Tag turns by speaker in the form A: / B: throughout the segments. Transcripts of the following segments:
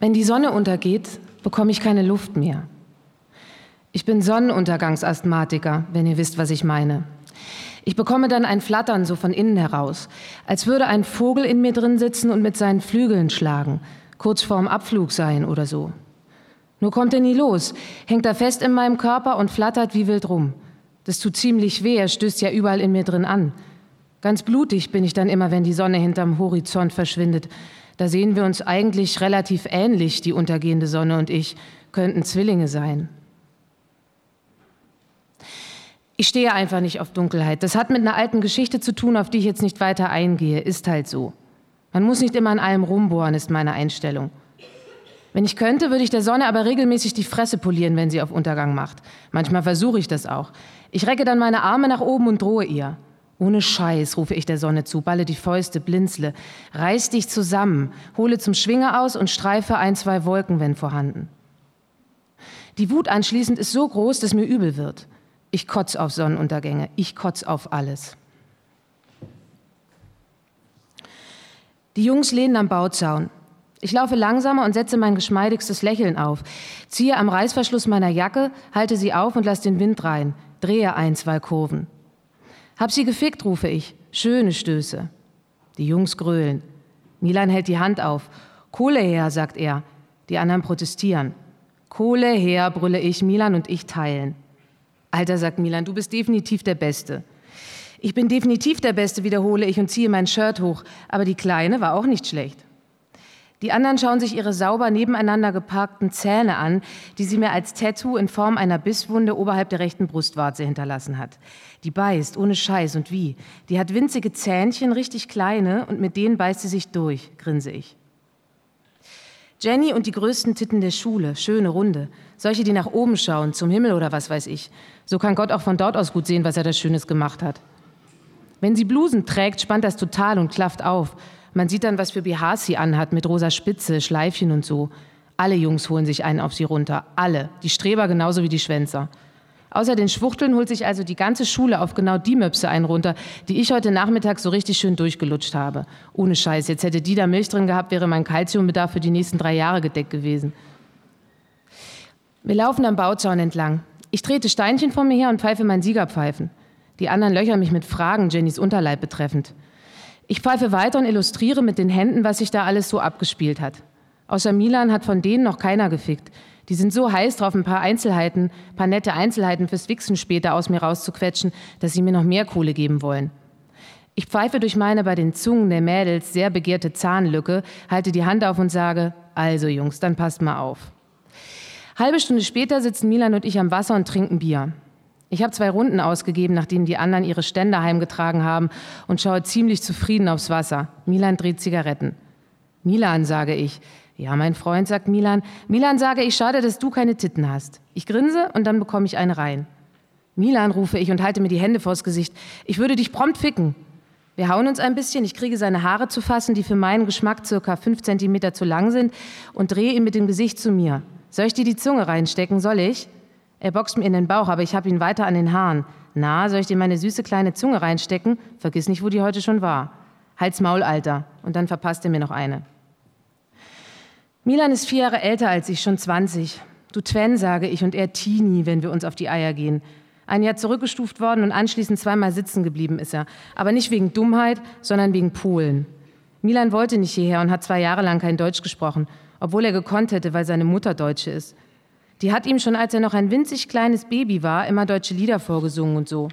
A: Wenn die Sonne untergeht, bekomme ich keine Luft mehr. Ich bin Sonnenuntergangsasthmatiker, wenn ihr wisst, was ich meine. Ich bekomme dann ein Flattern so von innen heraus, als würde ein Vogel in mir drin sitzen und mit seinen Flügeln schlagen, kurz vorm Abflug sein oder so. Nur kommt er nie los, hängt er fest in meinem Körper und flattert wie wild rum. Das tut ziemlich weh, er stößt ja überall in mir drin an. Ganz blutig bin ich dann immer, wenn die Sonne hinterm Horizont verschwindet. Da sehen wir uns eigentlich relativ ähnlich, die untergehende Sonne und ich, könnten Zwillinge sein. Ich stehe einfach nicht auf Dunkelheit. Das hat mit einer alten Geschichte zu tun, auf die ich jetzt nicht weiter eingehe. Ist halt so. Man muss nicht immer an allem rumbohren, ist meine Einstellung. Wenn ich könnte, würde ich der Sonne aber regelmäßig die Fresse polieren, wenn sie auf Untergang macht. Manchmal versuche ich das auch. Ich recke dann meine Arme nach oben und drohe ihr. Ohne Scheiß, rufe ich der Sonne zu, balle die Fäuste, blinzle. Reiß dich zusammen, hole zum Schwinger aus und streife ein, zwei Wolken, wenn vorhanden. Die Wut anschließend ist so groß, dass mir übel wird. Ich kotz auf Sonnenuntergänge, ich kotz auf alles. Die Jungs lehnen am Bauzaun. Ich laufe langsamer und setze mein geschmeidigstes Lächeln auf, ziehe am Reißverschluss meiner Jacke, halte sie auf und lasse den Wind rein, drehe ein, zwei Kurven. Hab sie gefickt, rufe ich. Schöne Stöße. Die Jungs grölen. Milan hält die Hand auf. Kohle her, sagt er. Die anderen protestieren. Kohle her, brülle ich. Milan und ich teilen. Alter, sagt Milan, du bist definitiv der Beste. Ich bin definitiv der Beste, wiederhole ich und ziehe mein Shirt hoch. Aber die Kleine war auch nicht schlecht. Die anderen schauen sich ihre sauber nebeneinander geparkten Zähne an, die sie mir als Tattoo in Form einer Bisswunde oberhalb der rechten Brustwarze hinterlassen hat. Die beißt, ohne Scheiß und wie. Die hat winzige Zähnchen, richtig kleine, und mit denen beißt sie sich durch, grinse ich. Jenny und die größten Titten der Schule, schöne Runde. Solche, die nach oben schauen, zum Himmel oder was weiß ich. So kann Gott auch von dort aus gut sehen, was er da Schönes gemacht hat. Wenn sie Blusen trägt, spannt das total und klafft auf. Man sieht dann, was für BHs sie anhat, mit rosa Spitze, Schleifchen und so. Alle Jungs holen sich einen auf sie runter. Alle. Die Streber genauso wie die Schwänzer. Außer den Schwuchteln holt sich also die ganze Schule auf genau die Möpse einen runter, die ich heute Nachmittag so richtig schön durchgelutscht habe. Ohne Scheiß. Jetzt hätte die da Milch drin gehabt, wäre mein Kalziumbedarf für die nächsten drei Jahre gedeckt gewesen. Wir laufen am Bauzaun entlang. Ich trete Steinchen vor mir her und pfeife mein Siegerpfeifen. Die anderen löchern mich mit Fragen Jennys Unterleib betreffend. Ich pfeife weiter und illustriere mit den Händen, was sich da alles so abgespielt hat. Außer Milan hat von denen noch keiner gefickt. Die sind so heiß drauf, ein paar Einzelheiten, ein paar nette Einzelheiten fürs Wichsen später aus mir rauszuquetschen, dass sie mir noch mehr Kohle geben wollen. Ich pfeife durch meine bei den Zungen der Mädels sehr begehrte Zahnlücke, halte die Hand auf und sage, also Jungs, dann passt mal auf. Halbe Stunde später sitzen Milan und ich am Wasser und trinken Bier. Ich habe zwei Runden ausgegeben, nachdem die anderen ihre Ständer heimgetragen haben und schaue ziemlich zufrieden aufs Wasser. Milan dreht Zigaretten. Milan, sage ich. Ja, mein Freund, sagt Milan. Milan, sage ich, schade, dass du keine Titten hast. Ich grinse und dann bekomme ich eine rein. Milan, rufe ich und halte mir die Hände vors Gesicht. Ich würde dich prompt ficken. Wir hauen uns ein bisschen, ich kriege seine Haare zu fassen, die für meinen Geschmack circa fünf Zentimeter zu lang sind, und drehe ihn mit dem Gesicht zu mir. Soll ich dir die Zunge reinstecken? Soll ich? Er boxt mir in den Bauch, aber ich habe ihn weiter an den Haaren. Na, soll ich dir meine süße kleine Zunge reinstecken? Vergiss nicht, wo die heute schon war. Halt's Maul, Alter. Und dann verpasst er mir noch eine. Milan ist vier Jahre älter als ich, schon 20. Du Twen, sage ich, und er Teenie, wenn wir uns auf die Eier gehen. Ein Jahr zurückgestuft worden und anschließend zweimal sitzen geblieben ist er. Aber nicht wegen Dummheit, sondern wegen Polen. Milan wollte nicht hierher und hat zwei Jahre lang kein Deutsch gesprochen, obwohl er gekonnt hätte, weil seine Mutter Deutsche ist. Die hat ihm schon, als er noch ein winzig kleines Baby war, immer deutsche Lieder vorgesungen und so.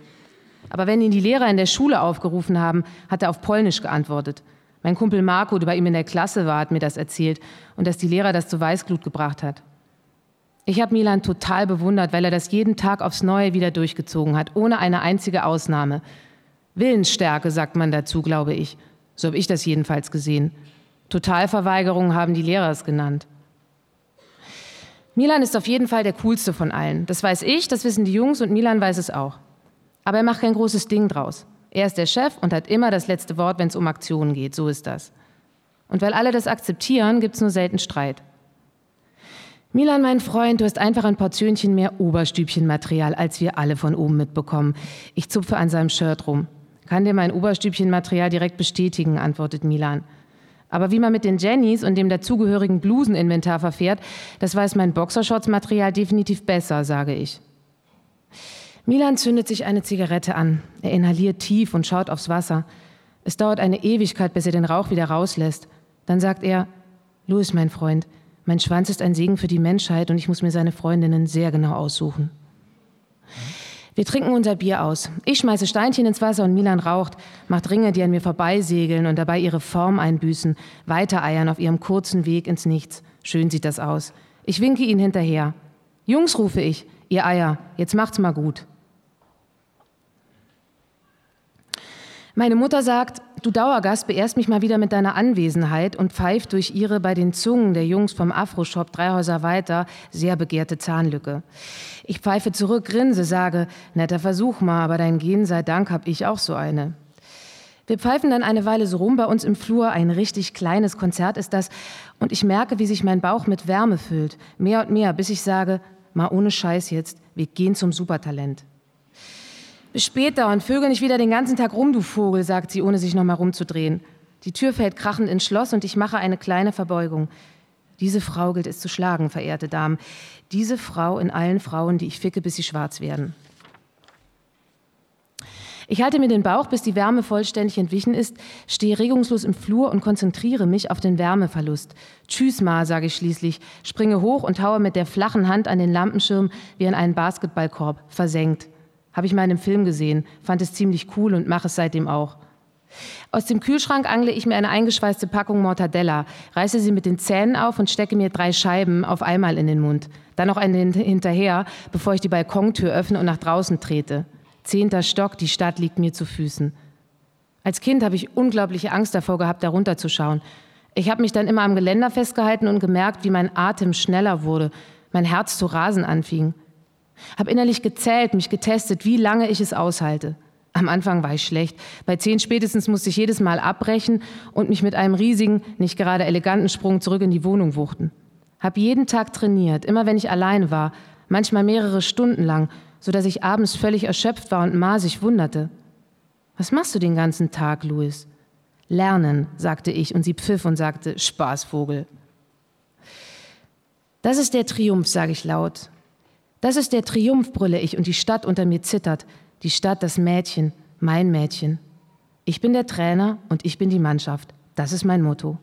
A: Aber wenn ihn die Lehrer in der Schule aufgerufen haben, hat er auf Polnisch geantwortet. Mein Kumpel Marco, der bei ihm in der Klasse war, hat mir das erzählt und dass die Lehrer das zu Weißglut gebracht hat. Ich habe Milan total bewundert, weil er das jeden Tag aufs Neue wieder durchgezogen hat, ohne eine einzige Ausnahme. Willensstärke sagt man dazu, glaube ich. So habe ich das jedenfalls gesehen. Totalverweigerung haben die Lehrer es genannt. Milan ist auf jeden Fall der coolste von allen. Das weiß ich, das wissen die Jungs und Milan weiß es auch. Aber er macht kein großes Ding draus. Er ist der Chef und hat immer das letzte Wort, wenn es um Aktionen geht. So ist das. Und weil alle das akzeptieren, gibt es nur selten Streit. Milan, mein Freund, du hast einfach ein Portionchen mehr Oberstübchenmaterial, als wir alle von oben mitbekommen. Ich zupfe an seinem Shirt rum. Kann dir mein Oberstübchenmaterial direkt bestätigen, antwortet Milan. Aber wie man mit den Jennys und dem dazugehörigen Bluseninventar verfährt, das weiß mein Boxershorts-Material definitiv besser, sage ich. Milan zündet sich eine Zigarette an. Er inhaliert tief und schaut aufs Wasser. Es dauert eine Ewigkeit, bis er den Rauch wieder rauslässt. Dann sagt er, Louis, mein Freund, mein Schwanz ist ein Segen für die Menschheit und ich muss mir seine Freundinnen sehr genau aussuchen. Wir trinken unser Bier aus. Ich schmeiße Steinchen ins Wasser und Milan raucht, macht Ringe, die an mir vorbeisegeln und dabei ihre Form einbüßen, weitereiern auf ihrem kurzen Weg ins Nichts. Schön sieht das aus. Ich winke ihnen hinterher. Jungs, rufe ich, ihr Eier, jetzt macht's mal gut. Meine Mutter sagt, du Dauergast beehrst mich mal wieder mit deiner Anwesenheit und pfeift durch ihre bei den Zungen der Jungs vom Afro-Shop drei Häuser weiter sehr begehrte Zahnlücke. Ich pfeife zurück, grinse, sage, netter Versuch mal, aber dein Gehen sei Dank hab ich auch so eine. Wir pfeifen dann eine Weile so rum bei uns im Flur, ein richtig kleines Konzert ist das, und ich merke, wie sich mein Bauch mit Wärme füllt, mehr und mehr, bis ich sage, mal ohne Scheiß jetzt, wir gehen zum Supertalent. Bis später und vögel nicht wieder den ganzen Tag rum, du Vogel, sagt sie, ohne sich noch mal rumzudrehen. Die Tür fällt krachend ins Schloss und ich mache eine kleine Verbeugung. Diese Frau gilt es zu schlagen, verehrte Damen. Diese Frau in allen Frauen, die ich ficke, bis sie schwarz werden. Ich halte mir den Bauch, bis die Wärme vollständig entwichen ist, stehe regungslos im Flur und konzentriere mich auf den Wärmeverlust. Tschüss, Ma, sage ich schließlich, springe hoch und haue mit der flachen Hand an den Lampenschirm wie an einen Basketballkorb, versenkt. Habe ich mal in einem Film gesehen, fand es ziemlich cool und mache es seitdem auch. Aus dem Kühlschrank angle ich mir eine eingeschweißte Packung Mortadella, reiße sie mit den Zähnen auf und stecke mir drei Scheiben auf einmal in den Mund. Dann noch eine hinterher, bevor ich die Balkontür öffne und nach draußen trete. Zehnter Stock, die Stadt liegt mir zu Füßen. Als Kind habe ich unglaubliche Angst davor gehabt, darunter zu schauen. Ich habe mich dann immer am Geländer festgehalten und gemerkt, wie mein Atem schneller wurde, mein Herz zu rasen anfing. Hab innerlich gezählt, mich getestet, wie lange ich es aushalte. Am Anfang war ich schlecht. Bei zehn spätestens musste ich jedes Mal abbrechen und mich mit einem riesigen, nicht gerade eleganten Sprung zurück in die Wohnung wuchten. Hab jeden Tag trainiert, immer wenn ich alleine war, manchmal mehrere Stunden lang, so dass ich abends völlig erschöpft war und Ma sich wunderte. Was machst du den ganzen Tag, Louis? Lernen, sagte ich, und sie pfiff und sagte, Spaßvogel. Das ist der Triumph, sage ich laut. Das ist der Triumph, brülle ich, und die Stadt unter mir zittert. Die Stadt, das Mädchen, mein Mädchen. Ich bin der Trainer und ich bin die Mannschaft. Das ist mein Motto.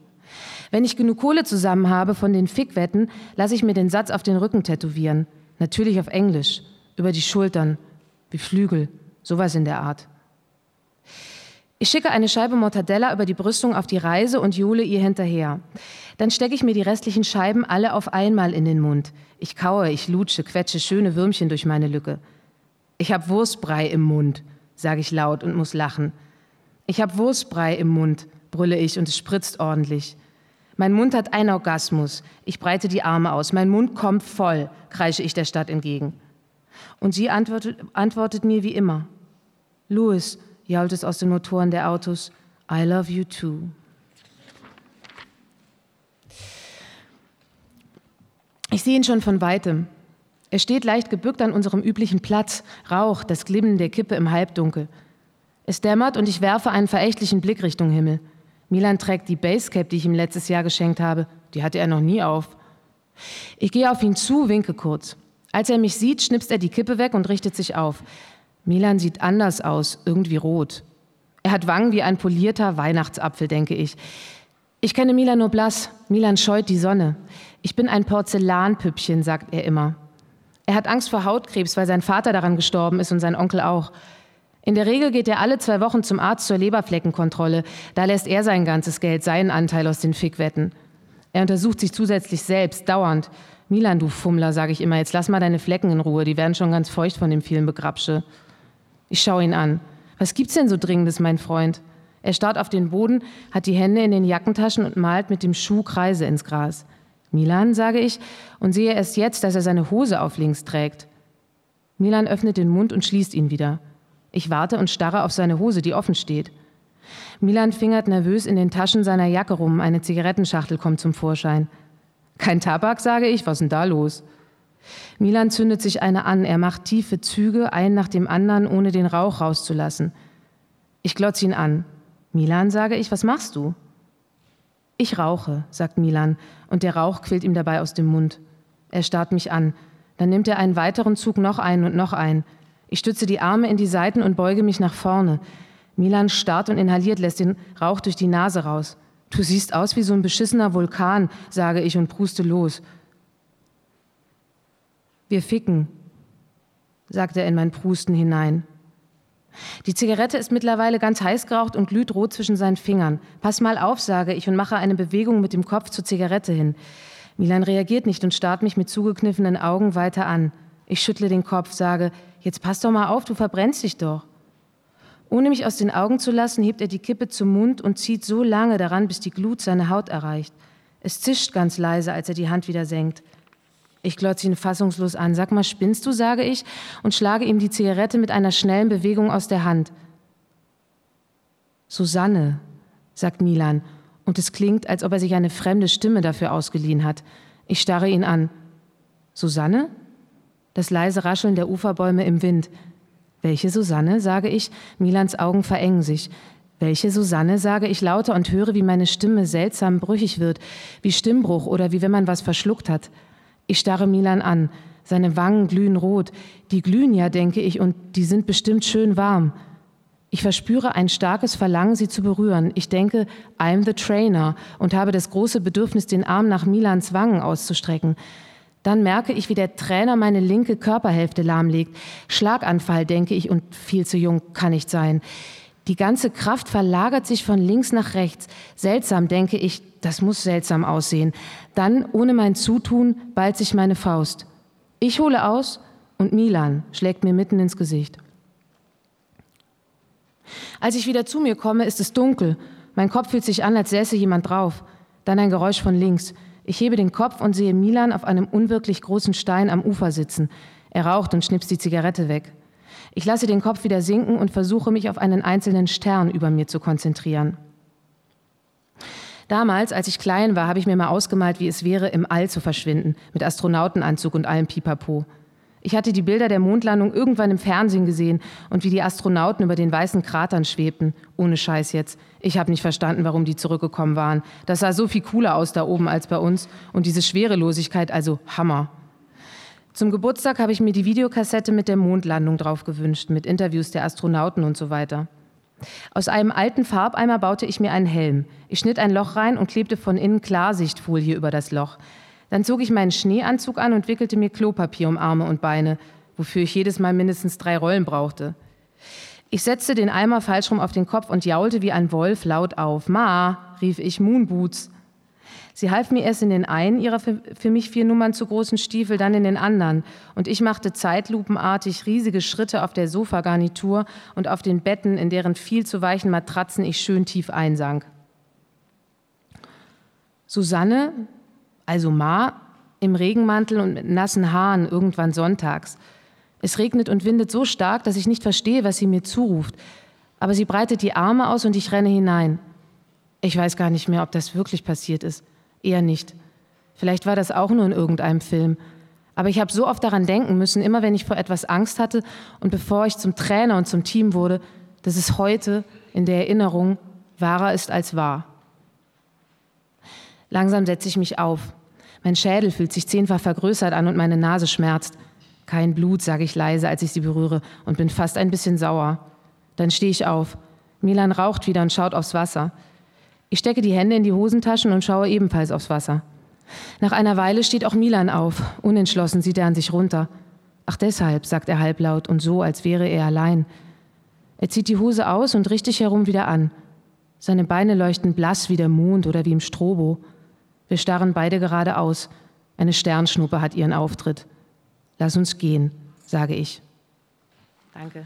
A: Wenn ich genug Kohle zusammen habe von den Fickwetten, lasse ich mir den Satz auf den Rücken tätowieren. Natürlich auf Englisch, über die Schultern, wie Flügel, sowas in der Art. Ich schicke eine Scheibe Mortadella über die Brüstung auf die Reise und jule ihr hinterher. Dann stecke ich mir die restlichen Scheiben alle auf einmal in den Mund. Ich kaue, ich lutsche, quetsche schöne Würmchen durch meine Lücke. Ich hab Wurstbrei im Mund, sage ich laut und muss lachen. Ich hab Wurstbrei im Mund, brülle ich und es spritzt ordentlich. Mein Mund hat einen Orgasmus. Ich breite die Arme aus. Mein Mund kommt voll, kreische ich der Stadt entgegen. Und sie antwortet, antwortet mir wie immer. Louis, jault es aus den Motoren der Autos. I love you too. Ich sehe ihn schon von weitem. Er steht leicht gebückt an unserem üblichen Platz, Rauch, das Glimmen der Kippe im Halbdunkel. Es dämmert und ich werfe einen verächtlichen Blick Richtung Himmel. Milan trägt die Basecap, die ich ihm letztes Jahr geschenkt habe. Die hatte er noch nie auf. Ich gehe auf ihn zu, winke kurz. Als er mich sieht, schnipst er die Kippe weg und richtet sich auf. Milan sieht anders aus, irgendwie rot. Er hat Wangen wie ein polierter Weihnachtsapfel, denke ich. Ich kenne Milan nur blass. Milan scheut die Sonne. Ich bin ein Porzellanpüppchen, sagt er immer. Er hat Angst vor Hautkrebs, weil sein Vater daran gestorben ist und sein Onkel auch. In der Regel geht er alle zwei Wochen zum Arzt zur Leberfleckenkontrolle. Da lässt er sein ganzes Geld, seinen Anteil aus den Fickwetten. Er untersucht sich zusätzlich selbst, dauernd. Milan, du Fummler, sage ich immer, jetzt lass mal deine Flecken in Ruhe, die werden schon ganz feucht von dem vielen Begrabsche. Ich schaue ihn an. Was gibt's denn so Dringendes, mein Freund? Er starrt auf den Boden, hat die Hände in den Jackentaschen und malt mit dem Schuh Kreise ins Gras. Milan, sage ich, und sehe erst jetzt, dass er seine Hose auf links trägt. Milan öffnet den Mund und schließt ihn wieder. Ich warte und starre auf seine Hose, die offen steht. Milan fingert nervös in den Taschen seiner Jacke rum, eine Zigarettenschachtel kommt zum Vorschein. Kein Tabak, sage ich, was denn da los? Milan zündet sich eine an. Er macht tiefe Züge, einen nach dem anderen, ohne den Rauch rauszulassen. Ich glotze ihn an. Milan, sage ich, was machst du? Ich rauche, sagt Milan, und der Rauch quillt ihm dabei aus dem Mund. Er starrt mich an. Dann nimmt er einen weiteren Zug noch ein und noch ein. Ich stütze die Arme in die Seiten und beuge mich nach vorne. Milan starrt und inhaliert, lässt den Rauch durch die Nase raus. Du siehst aus wie so ein beschissener Vulkan, sage ich und pruste los. Wir ficken, sagt er in mein Prusten hinein. Die Zigarette ist mittlerweile ganz heiß geraucht und glüht rot zwischen seinen Fingern. Pass mal auf, sage ich und mache eine Bewegung mit dem Kopf zur Zigarette hin. Milan reagiert nicht und starrt mich mit zugekniffenen Augen weiter an. Ich schüttle den Kopf, sage, jetzt pass doch mal auf, du verbrennst dich doch. Ohne mich aus den Augen zu lassen, hebt er die Kippe zum Mund und zieht so lange daran, bis die Glut seine Haut erreicht. Es zischt ganz leise, als er die Hand wieder senkt. Ich glotze ihn fassungslos an. Sag mal, spinnst du, sage ich, und schlage ihm die Zigarette mit einer schnellen Bewegung aus der Hand. Susanne, sagt Milan, und es klingt, als ob er sich eine fremde Stimme dafür ausgeliehen hat. Ich starre ihn an. Susanne? Das leise Rascheln der Uferbäume im Wind. Welche Susanne? sage ich. Milans Augen verengen sich. Welche Susanne? sage ich lauter und höre, wie meine Stimme seltsam brüchig wird, wie Stimmbruch oder wie wenn man was verschluckt hat. Ich starre Milan an. Seine Wangen glühen rot. Die glühen ja, denke ich, und die sind bestimmt schön warm. Ich verspüre ein starkes Verlangen, sie zu berühren. Ich denke, I'm the trainer und habe das große Bedürfnis, den Arm nach Milans Wangen auszustrecken. Dann merke ich, wie der Trainer meine linke Körperhälfte lahmlegt. Schlaganfall, denke ich, und viel zu jung kann nicht sein. Die ganze Kraft verlagert sich von links nach rechts. Seltsam, denke ich, das muss seltsam aussehen. Dann, ohne mein Zutun, ballt sich meine Faust. Ich hole aus und Milan schlägt mir mitten ins Gesicht. Als ich wieder zu mir komme, ist es dunkel. Mein Kopf fühlt sich an, als säße jemand drauf. Dann ein Geräusch von links. Ich hebe den Kopf und sehe Milan auf einem unwirklich großen Stein am Ufer sitzen. Er raucht und schnipst die Zigarette weg. Ich lasse den Kopf wieder sinken und versuche mich auf einen einzelnen Stern über mir zu konzentrieren. Damals, als ich klein war, habe ich mir mal ausgemalt, wie es wäre, im All zu verschwinden, mit Astronautenanzug und allem Pipapo. Ich hatte die Bilder der Mondlandung irgendwann im Fernsehen gesehen und wie die Astronauten über den weißen Kratern schwebten. Ohne Scheiß jetzt. Ich habe nicht verstanden, warum die zurückgekommen waren. Das sah so viel cooler aus da oben als bei uns. Und diese Schwerelosigkeit, also Hammer. Zum Geburtstag habe ich mir die Videokassette mit der Mondlandung drauf gewünscht, mit Interviews der Astronauten und so weiter. Aus einem alten Farbeimer baute ich mir einen Helm. Ich schnitt ein Loch rein und klebte von innen Klarsichtfolie über das Loch. Dann zog ich meinen Schneeanzug an und wickelte mir Klopapier um Arme und Beine, wofür ich jedes Mal mindestens drei Rollen brauchte. Ich setzte den Eimer falsch rum auf den Kopf und jaulte wie ein Wolf laut auf. Ma, rief ich, Moonboots. Sie half mir erst in den einen ihrer für, mich vier Nummern zu großen Stiefel, dann in den anderen. Und ich machte zeitlupenartig riesige Schritte auf der Sofagarnitur und auf den Betten, in deren viel zu weichen Matratzen ich schön tief einsank. Susanne, also Ma, im Regenmantel und mit nassen Haaren irgendwann sonntags. Es regnet und windet so stark, dass ich nicht verstehe, was sie mir zuruft. Aber sie breitet die Arme aus und ich renne hinein. Ich weiß gar nicht mehr, ob das wirklich passiert ist. Eher nicht. Vielleicht war das auch nur in irgendeinem Film. Aber ich habe so oft daran denken müssen, immer wenn ich vor etwas Angst hatte und bevor ich zum Trainer und zum Team wurde, dass es heute in der Erinnerung wahrer ist als wahr. Langsam setze ich mich auf. Mein Schädel fühlt sich zehnfach vergrößert an und meine Nase schmerzt. Kein Blut, sage ich leise, als ich sie berühre und bin fast ein bisschen sauer. Dann stehe ich auf. Milan raucht wieder und schaut aufs Wasser. Ich stecke die Hände in die Hosentaschen und schaue ebenfalls aufs Wasser. Nach einer Weile steht auch Milan auf. Unentschlossen sieht er an sich runter. Ach deshalb, sagt er halblaut und so, als wäre er allein. Er zieht die Hose aus und richtet sich herum wieder an. Seine Beine leuchten blass wie der Mond oder wie im Strobo. Wir starren beide geradeaus. Eine Sternschnuppe hat ihren Auftritt. Lass uns gehen, sage ich. Danke.